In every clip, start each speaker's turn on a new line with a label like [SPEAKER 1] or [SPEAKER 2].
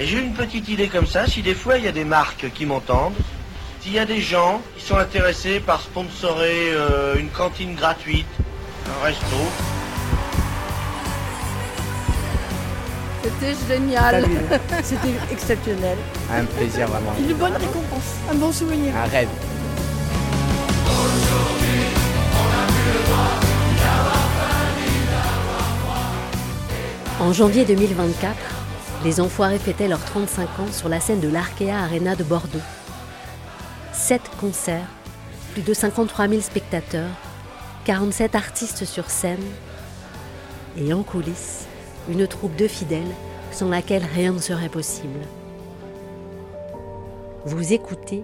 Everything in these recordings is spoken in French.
[SPEAKER 1] Et j'ai une petite idée comme ça, si des fois il y a des marques qui m'entendent, s'il y a des gens qui sont intéressés par sponsorer euh, une cantine gratuite, un resto,
[SPEAKER 2] C'était génial.
[SPEAKER 3] C'était exceptionnel.
[SPEAKER 4] Un plaisir vraiment.
[SPEAKER 2] Une bonne récompense, un bon souvenir.
[SPEAKER 4] Un rêve.
[SPEAKER 5] En janvier 2024, les Enfoirés fêtaient leurs 35 ans sur la scène de l'Arkea Arena de Bordeaux. Sept concerts, plus de 53 000 spectateurs, 47 artistes sur scène et en coulisses, une troupe de fidèles sans laquelle rien ne serait possible. Vous écoutez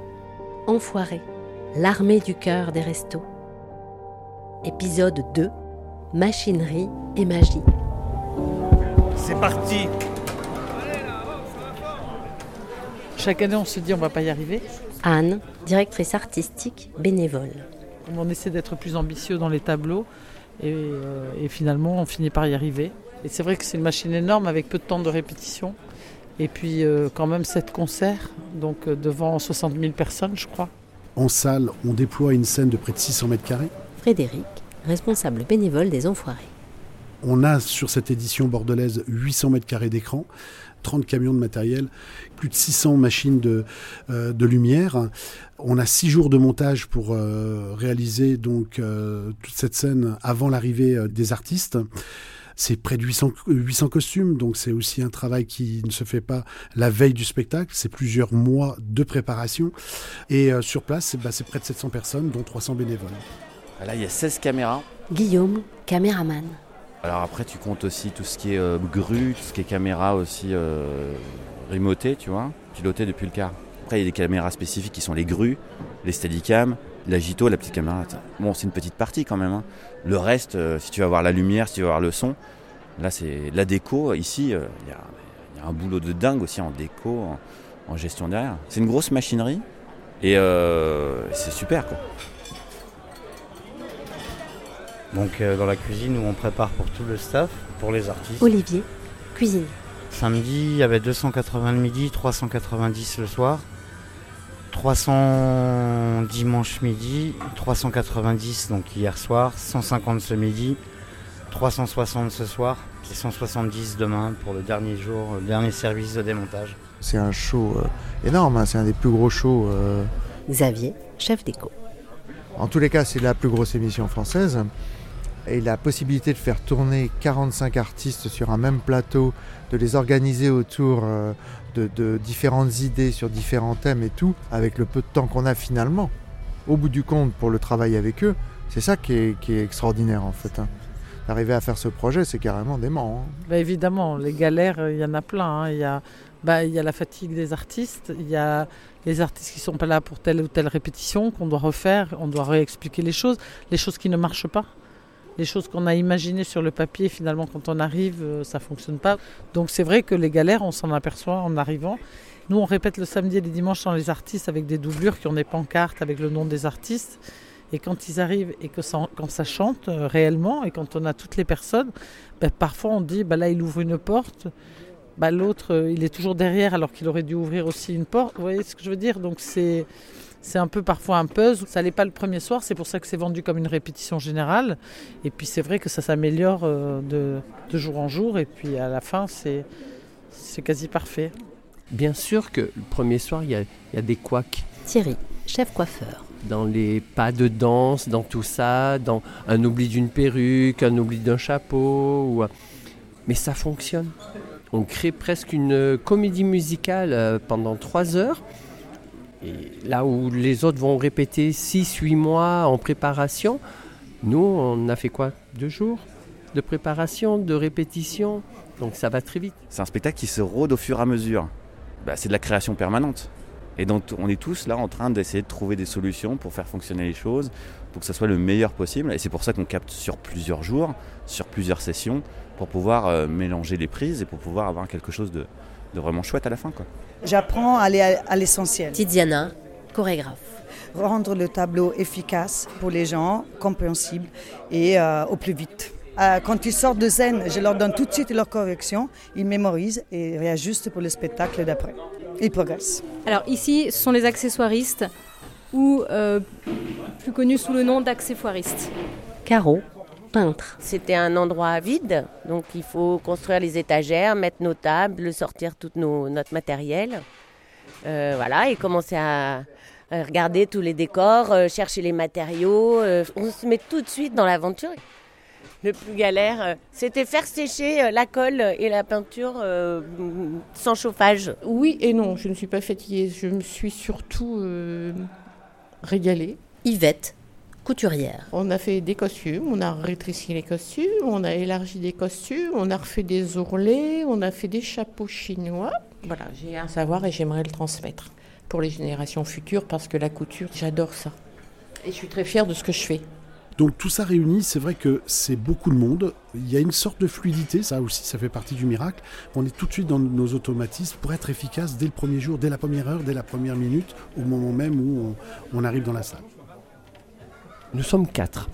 [SPEAKER 5] Enfoirés, l'armée du cœur des restos. Épisode 2, Machinerie et magie.
[SPEAKER 1] c'est parti
[SPEAKER 3] Chaque année, on se dit on va pas y arriver.
[SPEAKER 5] Anne, directrice artistique bénévole.
[SPEAKER 3] On essaie d'être plus ambitieux dans les tableaux et, euh, et finalement, on finit par y arriver. Et c'est vrai que c'est une machine énorme avec peu de temps de répétition. Et puis euh, quand même sept concerts, donc euh, devant 60 000 personnes, je crois.
[SPEAKER 6] En salle, on déploie une scène de près de 600 mètres carrés.
[SPEAKER 5] Frédéric, responsable bénévole des Enfoirés.
[SPEAKER 6] On a sur cette édition bordelaise 800 mètres carrés d'écran, 30 camions de matériel, plus de 600 machines de, euh, de lumière. On a 6 jours de montage pour euh, réaliser donc euh, toute cette scène avant l'arrivée euh, des artistes. C'est près de 800, 800 costumes, donc c'est aussi un travail qui ne se fait pas la veille du spectacle, c'est plusieurs mois de préparation. Et euh, sur place, c'est bah, c'est près de 700 personnes, dont 300 bénévoles.
[SPEAKER 4] Là, il y a 16 caméras.
[SPEAKER 5] Guillaume, caméraman.
[SPEAKER 4] Alors après, tu comptes aussi tout ce qui est euh, grue, tout ce qui est caméra aussi euh, tu vois, pilotée depuis le car. Après, il y a des caméras spécifiques qui sont les grues, les steadicam, la Gito, la petite caméra. Bon, c'est une petite partie quand même. hein. Le reste, euh, si tu vas voir la lumière, si tu vas voir le son, là, c'est la déco. Ici, euh, il y, a, un boulot de dingue aussi en déco, en, gestion derrière. C'est une grosse machinerie et c'est super, quoi.
[SPEAKER 7] Donc euh, dans la cuisine où on prépare pour tout le staff, pour les artistes.
[SPEAKER 5] Olivier, cuisine.
[SPEAKER 7] Samedi, il y avait 280 le midi, 390 le soir. 300 dimanche midi, 390 donc hier soir, 150 ce midi, 360 ce soir et 170 demain pour le dernier jour, le dernier service de démontage.
[SPEAKER 8] C'est un show euh, énorme, hein, c'est un des plus gros shows. euh,
[SPEAKER 5] Xavier, chef d'éco.
[SPEAKER 8] en tous les cas, c'est la plus grosse émission française. Et la possibilité de faire tourner 45 artistes sur un même plateau, de les organiser autour euh, de, différentes idées sur différents thèmes et tout, avec le peu de temps qu'on a finalement, au bout du compte, pour le travail avec eux, c'est ça qui est, extraordinaire en fait. hein. D'arriver à faire ce projet, c'est carrément dément. hein.
[SPEAKER 3] Bah, évidemment, les galères, euh, il y en a plein. hein. Il y, a, bah, il y a la fatigue des artistes, il y a les artistes qui sont pas là pour telle ou telle répétition, qu'on doit refaire, on doit réexpliquer les choses, les choses qui ne marchent pas. Les choses qu'on a imaginées sur le papier, finalement, quand on arrive, euh, ça fonctionne pas. Donc c'est vrai que les galères, on s'en aperçoit en arrivant. Nous, on répète le samedi et les dimanches sans les artistes avec des doublures qui ont des pancartes avec le nom des artistes. Et quand ils arrivent et que quand ça chante euh, réellement et quand on a toutes les personnes, ben, parfois on dit bah là il ouvre une porte, bah, l'autre euh, il est toujours derrière alors qu'il aurait dû ouvrir aussi une porte. Vous voyez ce que je veux dire? Donc c'est c'est un peu parfois un puzzle. Ça n'est pas le premier soir, c'est pour ça que c'est vendu comme une répétition générale. Et puis c'est vrai que ça s'améliore euh, de, de jour en jour et puis à la fin c'est c'est quasi parfait.
[SPEAKER 9] Bien sûr que le premier soir, il y a, il y a des couacs
[SPEAKER 5] Thierry, chef coiffeur.
[SPEAKER 9] dans les pas de danse, dans tout ça, dans un oubli d'une perruque, un oubli d'un chapeau. ou- Mais ça fonctionne. On crée presque une comédie musicale euh, pendant trois heures. Et là où les autres vont répéter 6-8 mois en préparation, nous, on a fait quoi? Deux jours de préparation, de répétition. Donc ça va très vite.
[SPEAKER 4] C'est un spectacle qui se rôde au fur et à mesure. Bah, c'est de la création permanente. Et donc on est tous là en train d'essayer de trouver des solutions pour faire fonctionner les choses, pour que ça soit le meilleur possible. Et c'est pour ça qu'on capte sur plusieurs jours, sur plusieurs sessions, pour pouvoir euh, mélanger les prises et pour pouvoir avoir quelque chose de, de vraiment chouette à la fin. Quoi.
[SPEAKER 10] J'apprends à aller à, à l'essentiel.
[SPEAKER 5] Tiziana, chorégraphe.
[SPEAKER 10] Rendre le tableau efficace pour les gens, compréhensible et euh, au plus vite. Euh, quand ils sortent de scène, je leur donne tout de suite leur correction. Ils mémorisent et réajustent pour le spectacle d'après. Ils progressent.
[SPEAKER 11] Alors ici, ce sont les accessoiristes ou euh, plus connus sous le nom d'accessoiristes.
[SPEAKER 5] Caro, peintre.
[SPEAKER 12] C'était un endroit vide, donc il faut construire les étagères, mettre nos tables, sortir tout nos, notre matériel. Euh, voilà, et commencer à, à regarder tous les décors, euh, chercher les matériaux. euh, on se met tout de suite dans l'aventure. Le plus galère, c'était faire sécher la colle et la peinture euh, sans chauffage.
[SPEAKER 2] Oui et non, je ne suis pas fatiguée. Je me suis surtout euh, régalée.
[SPEAKER 5] Yvette, couturière.
[SPEAKER 2] On a fait des costumes, on a rétréci les costumes, on a élargi des costumes, on a refait des ourlets, on a fait des chapeaux chinois. Voilà, j'ai un savoir et j'aimerais le transmettre pour les générations futures parce que la couture, j'adore ça. Et je suis très fière de ce que je fais.
[SPEAKER 6] Donc tout ça réuni, c'est vrai que c'est beaucoup de monde. Il y a une sorte de fluidité, ça aussi, ça fait partie du miracle. On est tout de suite dans nos automatismes pour être efficace dès le premier jour, dès la première heure, dès la première minute, au moment même où on, on arrive dans la salle.
[SPEAKER 9] Nous sommes quatre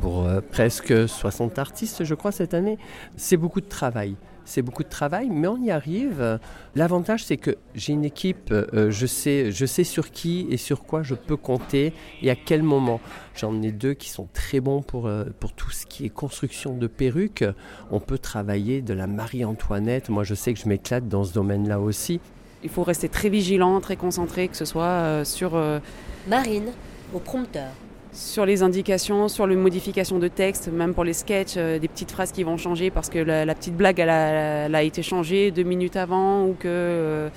[SPEAKER 9] pour euh, presque 60 artistes, je crois, cette année. C'est beaucoup de travail. C'est beaucoup de travail, mais on y arrive. L'avantage, c'est que j'ai une équipe, euh, je, sais, je sais sur qui et sur quoi je peux compter et à quel moment. J'en ai deux qui sont très bons pour, euh, pour tout ce qui est construction de perruques. On peut travailler de la Marie-Antoinette. Moi, je sais que je m'éclate dans ce domaine-là aussi.
[SPEAKER 13] Il faut rester très vigilant, très concentré, que ce soit euh, sur, euh,
[SPEAKER 5] Marine, au prompteur.
[SPEAKER 13] Sur les indications, sur les modifications de texte, même pour les sketchs, euh, des petites phrases qui vont changer parce que la, la petite blague elle a, elle a été changée deux minutes avant ou que euh,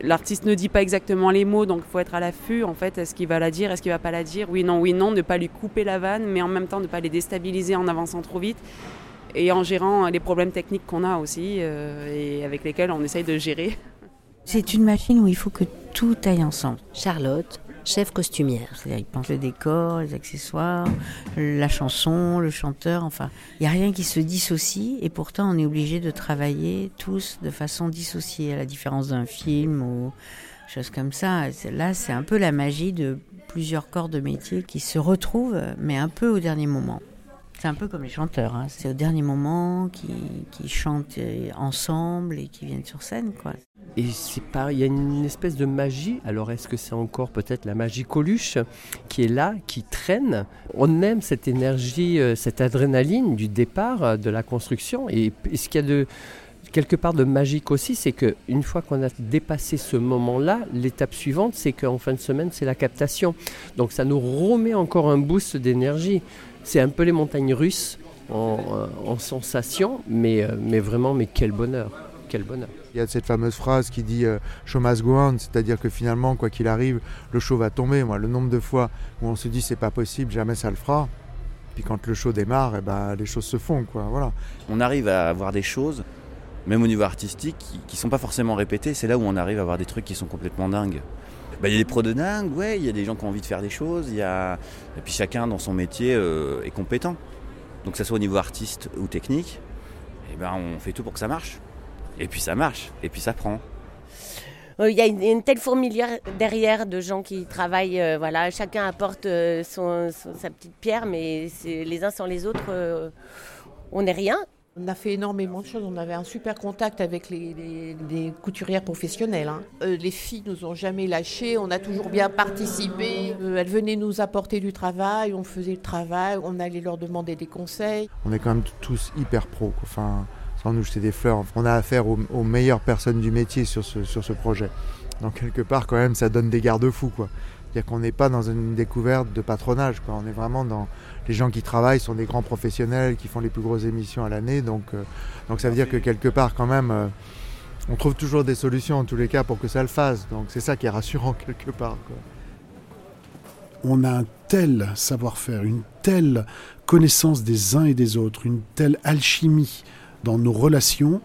[SPEAKER 13] l'artiste ne dit pas exactement les mots, donc il faut être à l'affût. En fait, est-ce qu'il va la dire, est-ce qu'il va pas la dire? Oui, non, oui, non, ne pas lui couper la vanne, mais en même temps ne pas les déstabiliser en avançant trop vite et en gérant les problèmes techniques qu'on a aussi euh, et avec lesquels on essaye de gérer.
[SPEAKER 14] C'est une machine où il faut que tout aille ensemble.
[SPEAKER 5] Charlotte, chef costumière.
[SPEAKER 14] C'est-à-dire, il pense le décor, les accessoires, la chanson, le chanteur, enfin, il n'y a rien qui se dissocie et pourtant on est obligé de travailler tous de façon dissociée, à la différence d'un film ou choses comme ça. Là, c'est un peu la magie de plusieurs corps de métier qui se retrouvent, mais un peu au dernier moment. C'est un peu comme les chanteurs, hein. c'est au dernier moment qui, qui chantent euh, ensemble et qui viennent sur scène, quoi.
[SPEAKER 9] Et c'est pas, il y a une espèce de magie. Alors est-ce que c'est encore peut-être la magie Coluche qui est là, qui traîne? On aime cette énergie, euh, cette adrénaline du départ euh, de la construction. Et, et ce qu'il y a de quelque part de magique aussi, c'est que une fois qu'on a dépassé ce moment-là, l'étape suivante, c'est qu'en fin de semaine, c'est la captation. Donc ça nous remet encore un boost d'énergie. C'est un peu les montagnes russes en, euh, en sensation, mais, euh, mais vraiment, mais quel bonheur, quel bonheur.
[SPEAKER 8] Il y a cette fameuse phrase qui dit euh, show must go on, c'est-à-dire que finalement, quoi qu'il arrive, le show va tomber. Moi, le nombre de fois où on se dit c'est pas possible, jamais ça le fera. Puis quand le show démarre, eh ben, les choses se font, quoi. Voilà.
[SPEAKER 4] On arrive à avoir des choses, même au niveau artistique, qui, qui sont pas forcément répétées. C'est là où on arrive à avoir des trucs qui sont complètement dingues. Bah, Il y a des pros de dingue, ouais, il y a des gens qui ont envie de faire des choses, y a... et puis chacun dans son métier euh, est compétent. Donc que ce soit au niveau artiste ou technique, eh ben, on fait tout pour que ça marche. Et puis ça marche, et puis ça prend.
[SPEAKER 12] Euh, Il y a une, telle fourmilière derrière de gens qui travaillent. euh, voilà, chacun apporte son, sa petite pierre, mais les uns sans les autres, on n'est rien.
[SPEAKER 2] On a fait énormément de choses. On avait un super contact avec les, couturières professionnelles. hein. Euh, les filles nous ont jamais lâchés. On a toujours bien participé. Euh, elles venaient nous apporter du travail. On faisait le travail. On allait leur demander des conseils.
[SPEAKER 8] On est quand même tous hyper quoi. Enfin, sans nous jeter des fleurs, on a affaire aux, aux meilleures personnes du métier sur ce, sur ce projet. Donc quelque part, quand même, ça donne des garde-fous, quoi. C'est-à-dire qu'on n'est pas dans une découverte de patronage, quoi. On est vraiment dans les gens qui travaillent sont des grands professionnels qui font les plus grosses émissions à l'année. Donc, euh, donc ça veut dire que quelque part, quand même, euh, on trouve toujours des solutions en tous les cas pour que ça le fasse. Donc c'est ça qui est rassurant quelque part. quoi.
[SPEAKER 6] on a un tel savoir-faire, une telle connaissance des uns et des autres, une telle alchimie dans nos relations.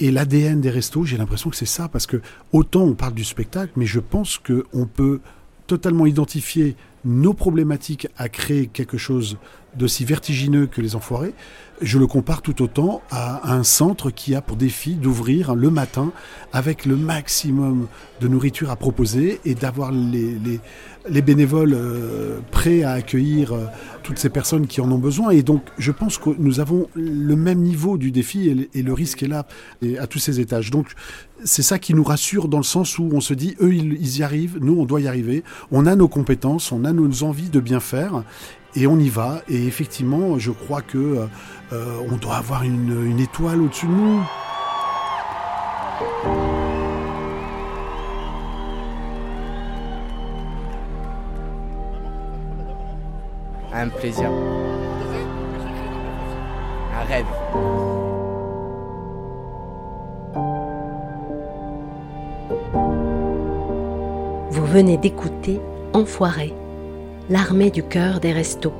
[SPEAKER 6] Et l'ADN des restos, j'ai l'impression que c'est ça, parce que autant on parle du spectacle, mais je pense qu'on peut totalement identifier nos problématiques à créer quelque chose d'aussi vertigineux que les enfoirés, je le compare tout autant à un centre qui a pour défi d'ouvrir le matin avec le maximum de nourriture à proposer et d'avoir les, les, bénévoles euh, prêts à accueillir euh, toutes ces personnes qui en ont besoin. Et donc, je pense que nous avons le même niveau du défi et, le risque est là à tous ces étages. Donc, c'est ça qui nous rassure dans le sens où on se dit, eux, ils y arrivent, nous, on doit y arriver. On a nos compétences, on a nos envies de bien faire et on y va. Et effectivement, je crois que euh, on doit avoir une, une étoile au-dessus de nous.
[SPEAKER 15] Un plaisir. Un rêve.
[SPEAKER 5] Vous venez d'écouter Enfoiré L'armée du cœur des restos.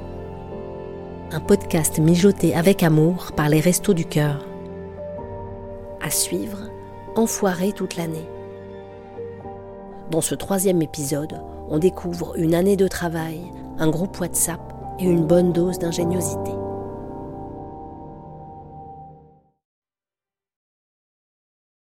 [SPEAKER 5] Un podcast mijoté avec amour par les restos du cœur. À suivre, enfoiré toute l'année. Dans ce troisième épisode, on découvre une année de travail, un groupe WhatsApp et une bonne dose d'ingéniosité.